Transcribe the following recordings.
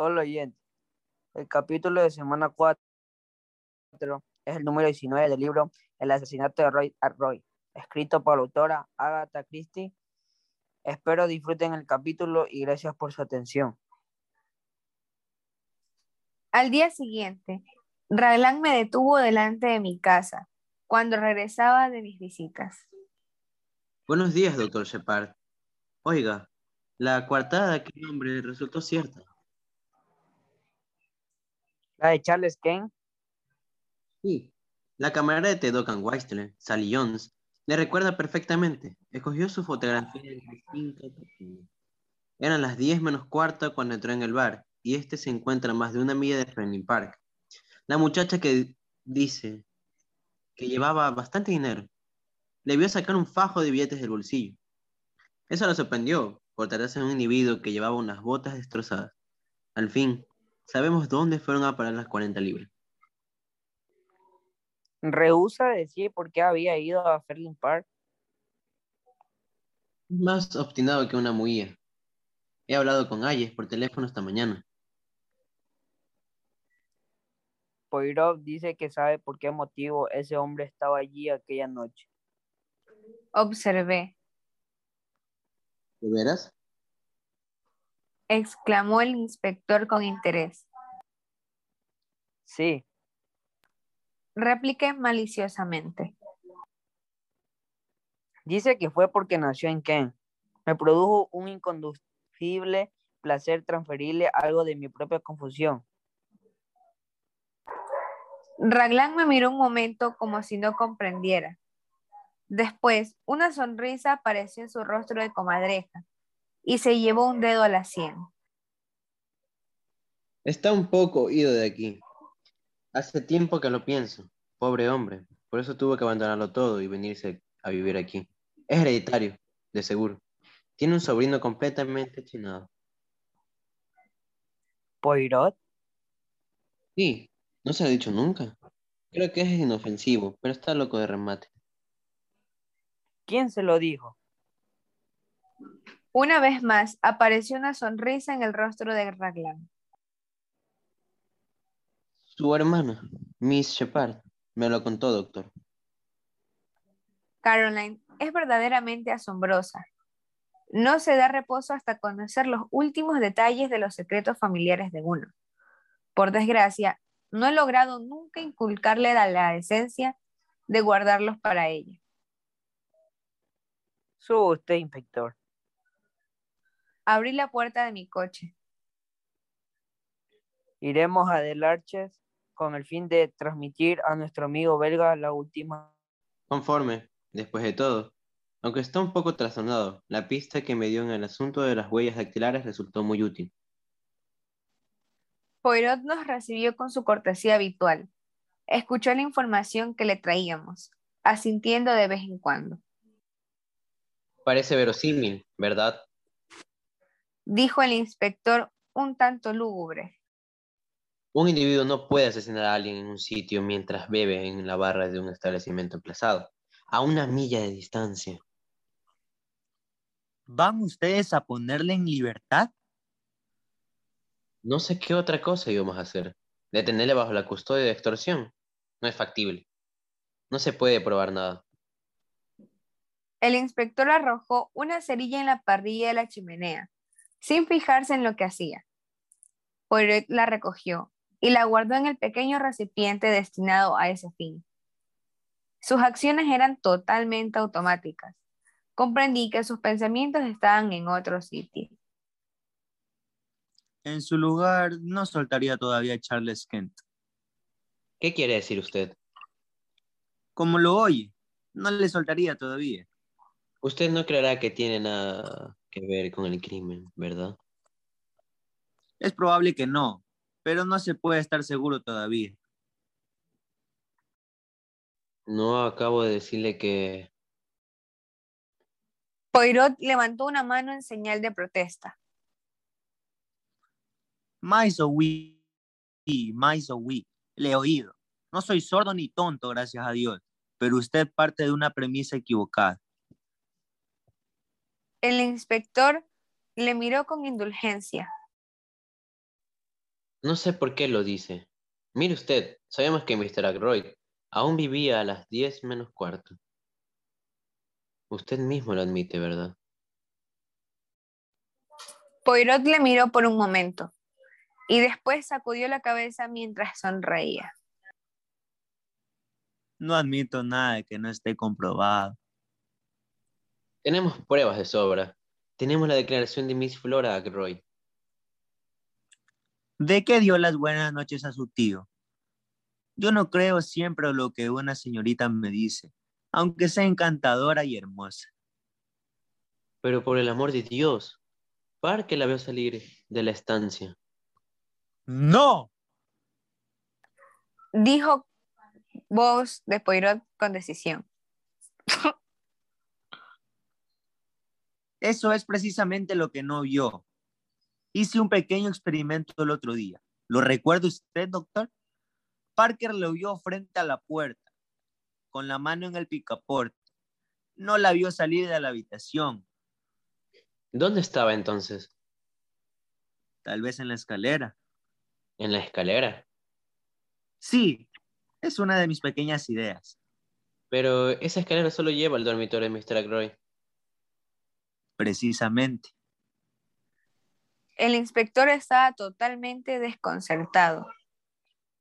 Hola oyente. El capítulo de semana 4 es el número 19 del libro El asesinato de Roy Arroy, escrito por la autora Agatha Christie. Espero disfruten el capítulo y gracias por su atención. Al día siguiente, Raglan me detuvo delante de mi casa cuando regresaba de mis visitas. Buenos días, doctor Shepard. Oiga, la coartada de aquel hombre resultó cierta. ¿La de Charles Kane? Sí, la camarera de Duncan Weisler, Sally Jones, le recuerda perfectamente. Escogió su fotografía en Eran las 10 menos cuarto cuando entró en el bar y este se encuentra a más de una milla de Friendly Park. La muchacha que dice que llevaba bastante dinero le vio sacar un fajo de billetes del bolsillo. Eso lo sorprendió por tratarse de un individuo que llevaba unas botas destrozadas. Al fin, sabemos dónde fueron a parar las 40 libras. Rehúsa decir por qué había ido a Ferling Park. Más obstinado que una muía. He hablado con Ayes por teléfono esta mañana. Poirot dice que sabe por qué motivo ese hombre estaba allí aquella noche. Observé, ¿De veras? Exclamó el inspector con interés. Sí, Repliqué maliciosamente. dice que fue porque nació en Kent. Me produjo un inconducible placer transferirle algo de mi propia confusión. Raglan me miró un momento como si no comprendiera. Después, una sonrisa apareció en su rostro de comadreja y se llevó un dedo a la sien. Está un poco ido de aquí. Hace tiempo que lo pienso. Pobre hombre. Por eso tuvo que abandonarlo todo y venirse a vivir aquí. Es hereditario, de seguro. Tiene un sobrino completamente chinado. Poirot, Sí, no se he dicho nunca. Creo que es inofensivo, pero está loco de remate. ¿quién se lo dijo? Una vez más apareció una sonrisa en el rostro de Raglan. Su hermana, Miss Shepard, me lo contó, doctor. Caroline es verdaderamente asombrosa. No se da reposo hasta conocer los últimos detalles de los secretos familiares de uno. Por desgracia, no he logrado nunca inculcarle la, la esencia de guardarlos para ella. Suba usted, inspector. Abrí la puerta de mi coche. Iremos a Delarches con el fin de transmitir a nuestro amigo belga la última. Conforme, después de todo. Aunque está un poco trastornado, la pista que me dio en el asunto de las huellas dactilares resultó muy útil. Poirot nos recibió con su cortesía habitual. Escuchó la información que le traíamos, asintiendo de vez en cuando. Parece verosímil, ¿verdad? Dijo el inspector un tanto lúgubre. Un individuo no puede asesinar a alguien en un sitio mientras bebe en la barra de un establecimiento emplazado, a una milla de distancia. ¿Van ustedes a ponerle en libertad? No sé qué otra cosa íbamos a hacer. Detenerle bajo la custodia de extorsión. No es factible. No se puede probar nada. El inspector arrojó una cerilla en la parrilla de la chimenea, sin fijarse en lo que hacía. Poirot la recogió y la guardó en el pequeño recipiente destinado a ese fin. Sus acciones eran totalmente automáticas. Comprendí que sus pensamientos estaban en otro sitio. En su lugar, no soltaría todavía a Charles Kent. ¿Qué quiere decir usted? Como lo oye, no le soltaría todavía. Usted no creerá que tiene nada que ver con el crimen, ¿verdad? Es probable que no, pero no se puede estar seguro todavía. No acabo de decirle que... Poirot levantó una mano en señal de protesta. Mais oui, mais oui, le he oído. No soy sordo ni tonto, gracias a Dios, pero usted parte de una premisa equivocada. El inspector le miró con indulgencia. No sé por qué lo dice. Mire usted, sabemos que Mr. Ackroyd aún vivía a las diez menos cuarto. Usted mismo lo admite, ¿verdad? Poirot le miró por un momento y después sacudió la cabeza mientras sonreía. No admito nada que no esté comprobado. Tenemos pruebas de sobra. Tenemos la declaración de Miss Flora Ackroyd. ¿De qué dio las buenas noches a su tío? Yo no creo siempre lo que una señorita me dice, aunque sea encantadora y hermosa. Pero por el amor de Dios, que la veo salir de la estancia. ¡No! Dijo voz de Poirot con decisión. Eso es precisamente lo que no vio. Hice un pequeño experimento el otro día. ¿Lo recuerda usted, doctor? Parker lo vio frente a la puerta, con la mano en el picaporte. No la vio salir de la habitación. ¿Dónde estaba entonces? Tal vez en la escalera. ¿En la escalera? Sí, es una de mis pequeñas ideas. Pero esa escalera solo lleva al dormitorio de Mr. Ackroyd. Precisamente. El inspector estaba totalmente desconcertado.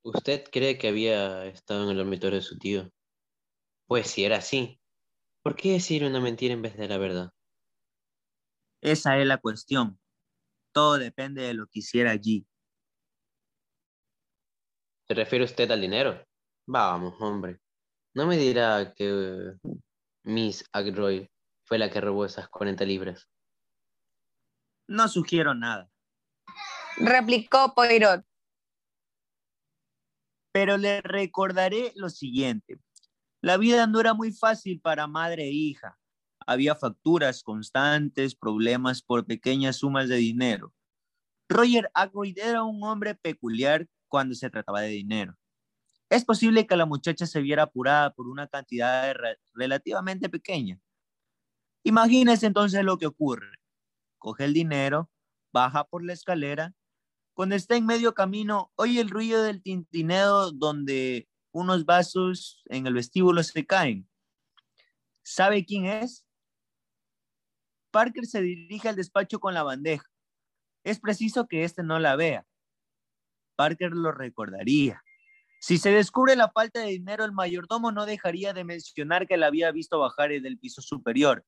¿Usted cree que había estado en el dormitorio de su tío? Pues si era así, ¿por qué decir una mentira en vez de la verdad? Esa es la cuestión. Todo depende de lo que hiciera allí. ¿Se refiere usted al dinero? Vamos, hombre. No me dirá que Miss Ackroyd fue la que robó esas 40 libras. No sugiero nada. Replicó Poirot. Pero le recordaré lo siguiente. La vida no era muy fácil para madre e hija. Había facturas constantes, problemas por pequeñas sumas de dinero. Roger Ackroyd era un hombre peculiar cuando se trataba de dinero. Es posible que la muchacha se viera apurada por una cantidad relativamente pequeña, Imagínese entonces lo que ocurre. Coge el dinero, baja por la escalera. Cuando está en medio camino, oye el ruido del tintineo donde unos vasos en el vestíbulo se caen. ¿Sabe quién es? Parker se dirige al despacho con la bandeja. Es preciso que éste no la vea. Parker lo recordaría. Si se descubre la falta de dinero, el mayordomo no dejaría de mencionar que la había visto bajar del piso superior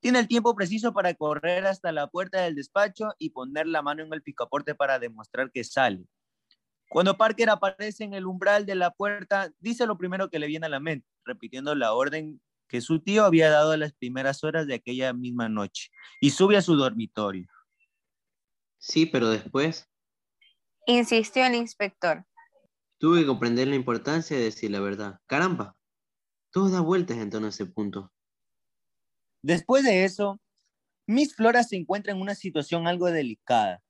tiene el tiempo preciso para correr hasta la puerta del despacho y poner la mano en el picaporte para demostrar que sale. Cuando Parker aparece en el umbral de la puerta, dice lo primero que le viene a la mente, repitiendo la orden que su tío había dado a las primeras horas de aquella misma noche, y sube a su dormitorio. Sí, pero después... Insistió el inspector. Tuve que comprender la importancia de decir la verdad. Caramba, todo da vueltas en torno a ese punto. Después de eso, Miss Flora se encuentra en una situación algo delicada.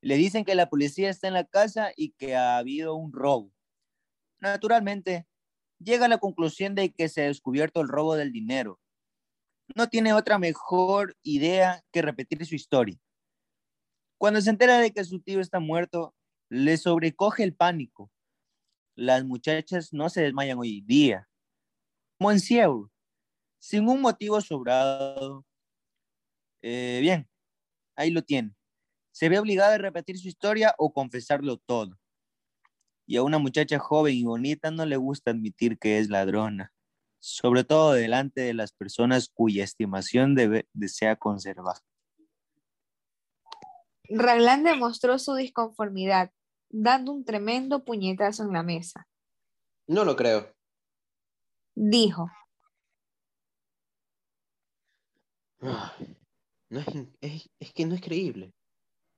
Le dicen que la policía está en la casa y que ha habido un robo. Naturalmente, llega a la conclusión de que se ha descubierto el robo del dinero. No tiene otra mejor idea que repetir su historia. Cuando se entera de que su tío está muerto, le sobrecoge el pánico. Las muchachas no se desmayan hoy día. Monsieur, sin un motivo sobrado. Eh, bien, ahí lo tiene. Se ve obligada a repetir su historia o confesarlo todo. Y a una muchacha joven y bonita no le gusta admitir que es ladrona, sobre todo delante de las personas cuya estimación desea conservar. Raglan demostró su disconformidad, dando un tremendo puñetazo en la mesa. No lo creo. Dijo. No es, es, que no es creíble.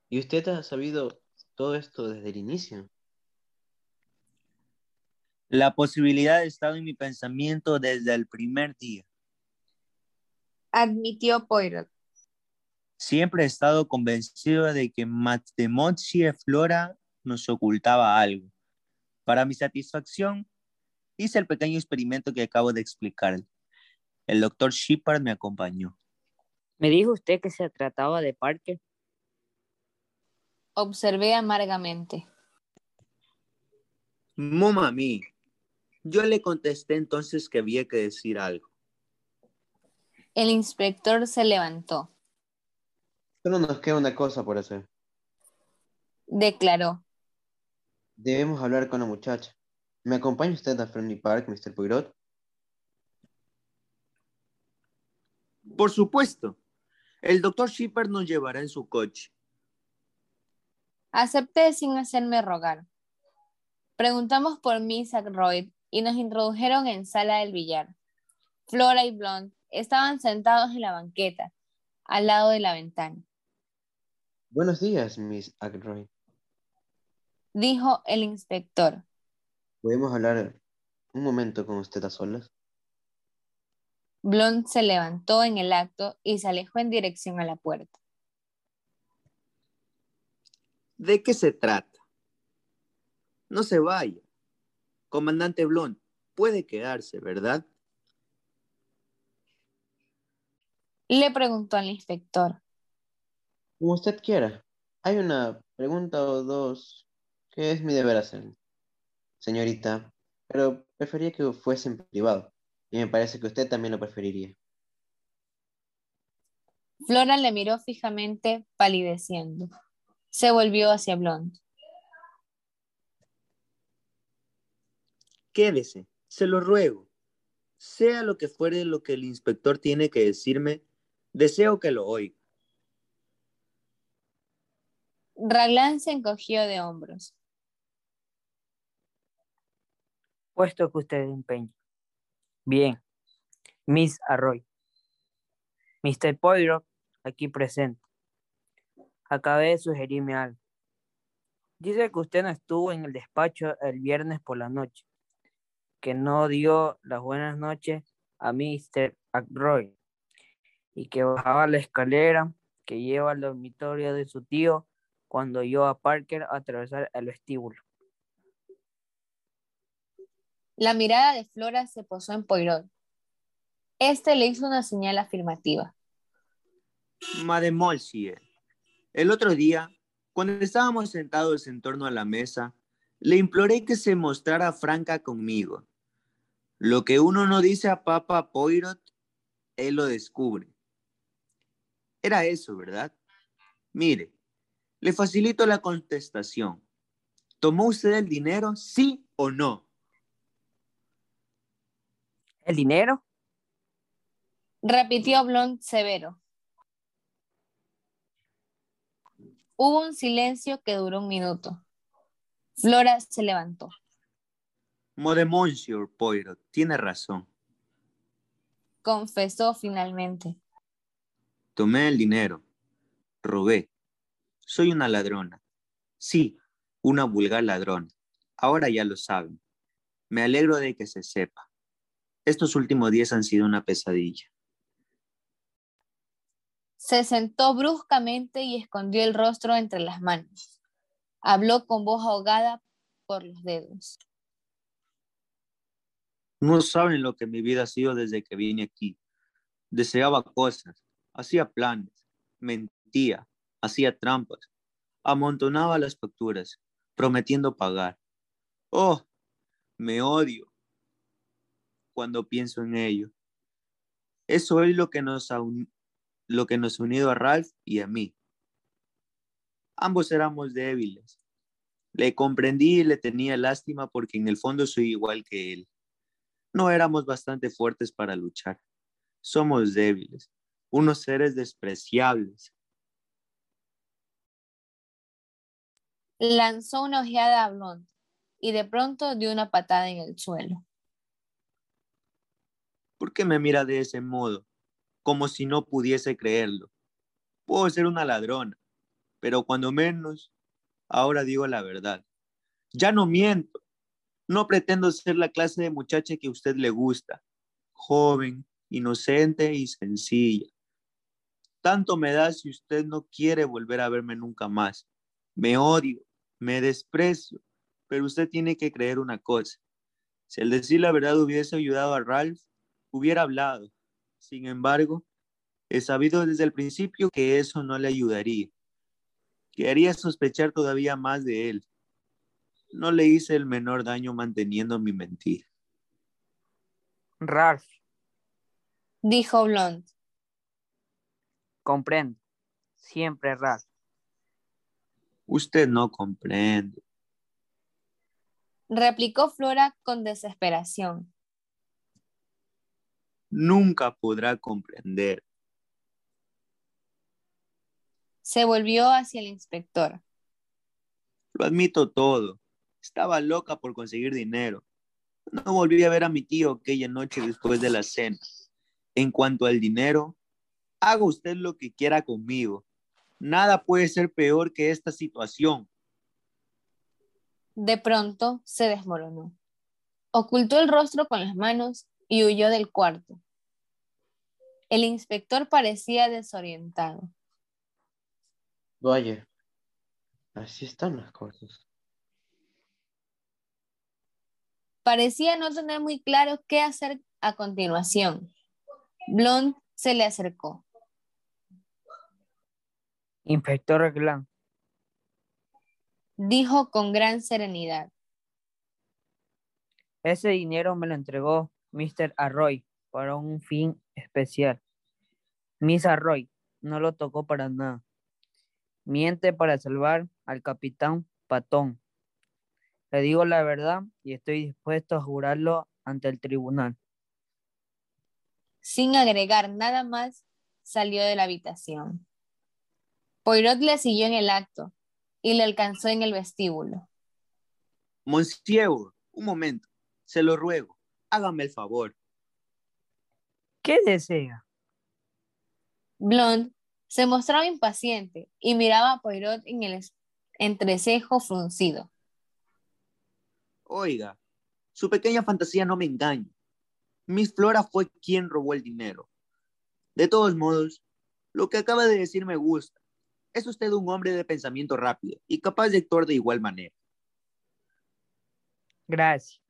¿Y usted ha sabido todo esto desde el inicio? La posibilidad ha estado en mi pensamiento desde el primer día. Admitió Poirot. Siempre he estado convencido de que Matemochi Flora nos ocultaba algo. Para mi satisfacción, hice el pequeño experimento que acabo de explicar. El doctor Shepard me acompañó. ¿Me dijo usted que se trataba de Parker? Observé amargamente. Mami, yo le contesté entonces que había que decir algo. El inspector se levantó. Solo nos queda una cosa por hacer. Declaró. Debemos hablar con la muchacha. ¿Me acompaña usted a Friendly Park, Mr. Poirot? Por supuesto. El doctor Shepard nos llevará en su coche. Acepté sin hacerme rogar. Preguntamos por Miss Ackroyd y nos introdujeron en sala del billar. Flora y Blonde estaban sentados en la banqueta, al lado de la ventana. Buenos días, Miss Ackroyd. Dijo el inspector. ¿Podemos hablar un momento con usted a solas? Blonde se levantó en el acto y se alejó en dirección a la puerta. ¿De qué se trata? No se vaya. Comandante Blond, puede quedarse, ¿verdad? Le preguntó al inspector. Como usted quiera. Hay una pregunta o dos que es mi deber hacer. Señorita, pero prefería que fuese en privado. Y me parece que usted también lo preferiría. Flora le miró fijamente, palideciendo. Se volvió hacia Blond. Quédese, se lo ruego. Sea lo que fuere lo que el inspector tiene que decirme, deseo que lo oiga. Raglan se encogió de hombros. Puesto que usted empeña. Bien, Miss Arroy. Mr. Poirot, aquí presente. Acabé de sugerirme algo. Dice que usted no estuvo en el despacho el viernes por la noche, que no dio las buenas noches a Mr. Ackroyd y que bajaba la escalera que lleva al dormitorio de su tío cuando oyó a Parker atravesar el vestíbulo. La mirada de Flora se posó en Poirot. Este le hizo una señal afirmativa. Mademoiselle, el otro día, cuando estábamos sentados en torno a la mesa, le imploré que se mostrara franca conmigo. Lo que uno no dice a Papa Poirot, él lo descubre. Era eso, ¿verdad? Mire, le facilito la contestación. ¿Tomó usted el dinero, sí o no? ¿El dinero? Repitió Blond severo. Hubo un silencio que duró un minuto. Flora se levantó. Monsieur Poirot, tiene razón. Confesó finalmente. Tomé el dinero. Robé. Soy una ladrona. Sí, una vulgar ladrona. Ahora ya lo saben. Me alegro de que se sepa. Estos últimos días han sido una pesadilla. Se sentó bruscamente y escondió el rostro entre las manos. Habló con voz ahogada por los dedos. No saben lo que mi vida ha sido desde que vine aquí. Deseaba cosas, hacía planes, mentía, hacía trampas, amontonaba las facturas, prometiendo pagar. Oh, me odio, cuando pienso en ello. Eso es lo que nos ha, lo que nos ha unido a Ralph y a mí. Ambos éramos débiles. Le comprendí y le tenía lástima porque en el fondo soy igual que él. No éramos bastante fuertes para luchar. Somos débiles, unos seres despreciables. Lanzó una ojeada a Blond y de pronto dio una patada en el suelo. ¿Por qué me mira de ese modo? Como si no pudiese creerlo. Puedo ser una ladrona, pero cuando menos, ahora digo la verdad. Ya no miento. No pretendo ser la clase de muchacha que a usted le gusta. Joven, inocente y sencilla. Tanto me da si usted no quiere volver a verme nunca más. Me odio, me desprecio, pero usted tiene que creer una cosa. Si el decir la verdad hubiese ayudado a Ralph, hubiera hablado. Sin embargo, he sabido desde el principio que eso no le ayudaría, que haría sospechar todavía más de él. No le hice el menor daño manteniendo mi mentira. Ralph, dijo Blond. comprendo. Siempre Ralph. Usted no comprende. Replicó Flora con desesperación. Nunca podrá comprender. Se volvió hacia el inspector. Lo admito todo. Estaba loca por conseguir dinero. No volví a ver a mi tío aquella noche después de la cena. En cuanto al dinero, haga usted lo que quiera conmigo. Nada puede ser peor que esta situación. De pronto se desmoronó. Ocultó el rostro con las manos y huyó del cuarto. El inspector parecía desorientado. Vaya, así están las cosas. Parecía no tener muy claro qué hacer a continuación. Blond se le acercó. Inspector Reclán, Dijo con gran serenidad. ese dinero me lo entregó Mr. Arroy para un fin especial. Miss Arroy no lo tocó para nada. Miente para salvar al capitán Patón. Le digo la verdad y estoy dispuesto a jurarlo ante el tribunal. Sin agregar nada más, salió de la habitación. Poirot le siguió en el acto y le alcanzó en el vestíbulo. Monsieur, un momento. Se lo ruego. Hágame el favor. ¿Qué desea? Blond se mostraba impaciente y miraba a Poirot en el entrecejo fruncido. Oiga, su pequeña fantasía no me engaña. Miss Flora fue quien robó el dinero. De todos modos, lo que acaba de decir me gusta. Es usted un hombre de pensamiento rápido y capaz de actuar de igual manera. Gracias.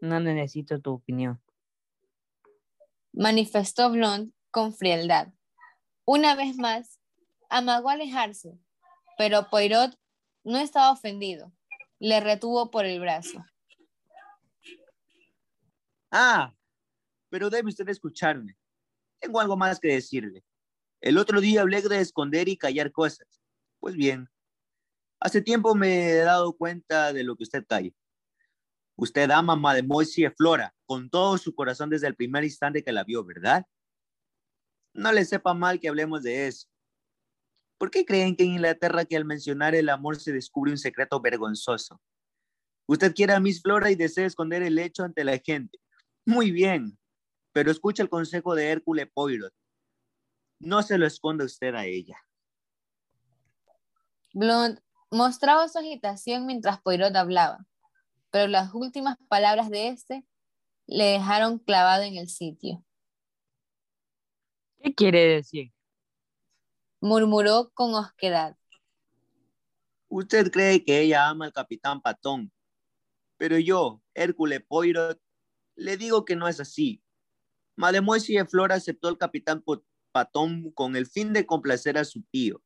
No necesito tu opinión. Manifestó Blond con frialdad. Una vez más, amagó alejarse, pero Poirot no estaba ofendido. Le retuvo por el brazo. Ah, pero debe usted escucharme. Tengo algo más que decirle. El otro día hablé de esconder y callar cosas. Pues bien, hace tiempo me he dado cuenta de lo que usted calla. Usted ama a Mademoiselle Flora con todo su corazón desde el primer instante que la vio, ¿verdad? No le sepa mal que hablemos de eso. ¿Por qué creen que en Inglaterra que al mencionar el amor se descubre un secreto vergonzoso? Usted quiere a Miss Flora y desea esconder el hecho ante la gente. Muy bien, pero escucha el consejo de Hércules Poirot. No se lo esconda usted a ella. Blond mostraba su agitación mientras Poirot hablaba, pero las últimas palabras de este le dejaron clavado en el sitio. ¿Qué quiere decir? Murmuró con osquedad. Usted cree que ella ama al capitán Patón, pero yo, Hércules Poirot, le digo que no es así. Mademoiselle Flora aceptó al capitán Patón con el fin de complacer a su tío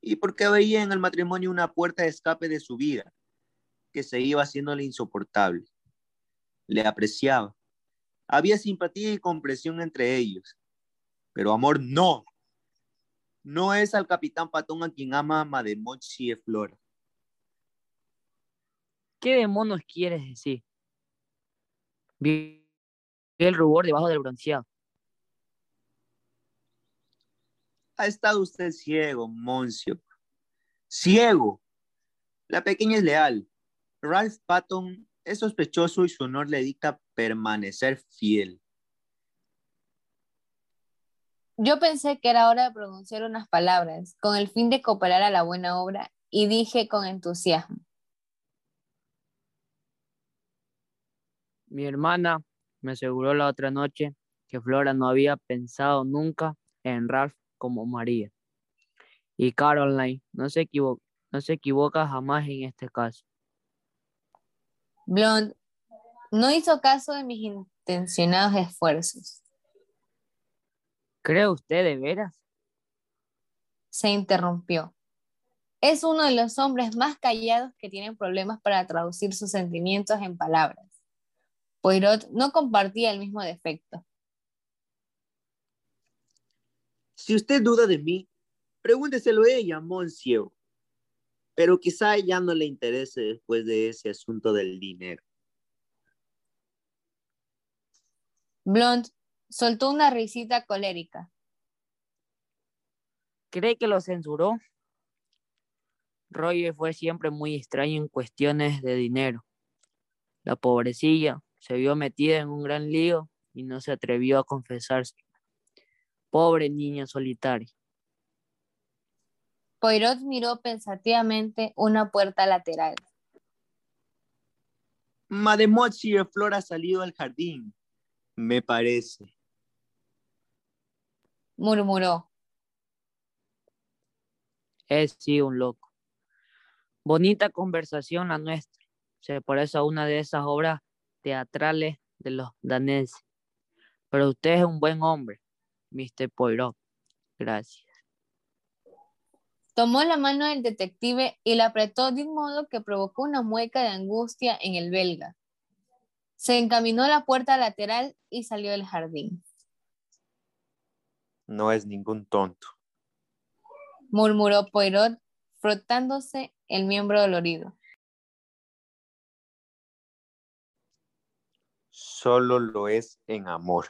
y porque veía en el matrimonio una puerta de escape de su vida que se iba haciéndole insoportable. Le apreciaba. Había simpatía y comprensión entre ellos, pero amor no. No es al capitán Patón a quien ama Mademoiselle Flora. ¿Qué demonios quieres decir? Vi el rubor debajo del bronceado. Ha estado usted ciego, Moncio. Ciego. La pequeña es leal. Ralph Patton es sospechoso y su honor le dicta permanecer fiel. Yo pensé que era hora de pronunciar unas palabras con el fin de cooperar a la buena obra y dije con entusiasmo. Mi hermana me aseguró la otra noche que Flora no había pensado nunca en Ralph como María. Y Caroline no se, equivo- no se equivoca jamás en este caso. Blond no hizo caso de mis intencionados esfuerzos. ¿Cree usted de veras? Se interrumpió. Es uno de los hombres más callados que tienen problemas para traducir sus sentimientos en palabras. Poirot no compartía el mismo defecto. Si usted duda de mí, pregúnteselo a ella, Monsieur. Pero quizá ya no le interese después de ese asunto del dinero. Blond soltó una risita colérica. ¿Cree que lo censuró? Roger fue siempre muy extraño en cuestiones de dinero. La pobrecilla se vio metida en un gran lío y no se atrevió a confesarse. Pobre niña solitaria. Poirot miró pensativamente una puerta lateral. Mademoiselle Flor ha salido al jardín, me parece. Murmuró. Es sí un loco. Bonita conversación la nuestra. Se parece a una de esas obras teatrales de los daneses. Pero usted es un buen hombre, Mr. Poirot. Gracias. Tomó la mano del detective y la apretó de un modo que provocó una mueca de angustia en el belga. Se encaminó a la puerta lateral y salió del jardín. No es ningún tonto, murmuró Poirot, frotándose el miembro dolorido. Solo lo es en amor.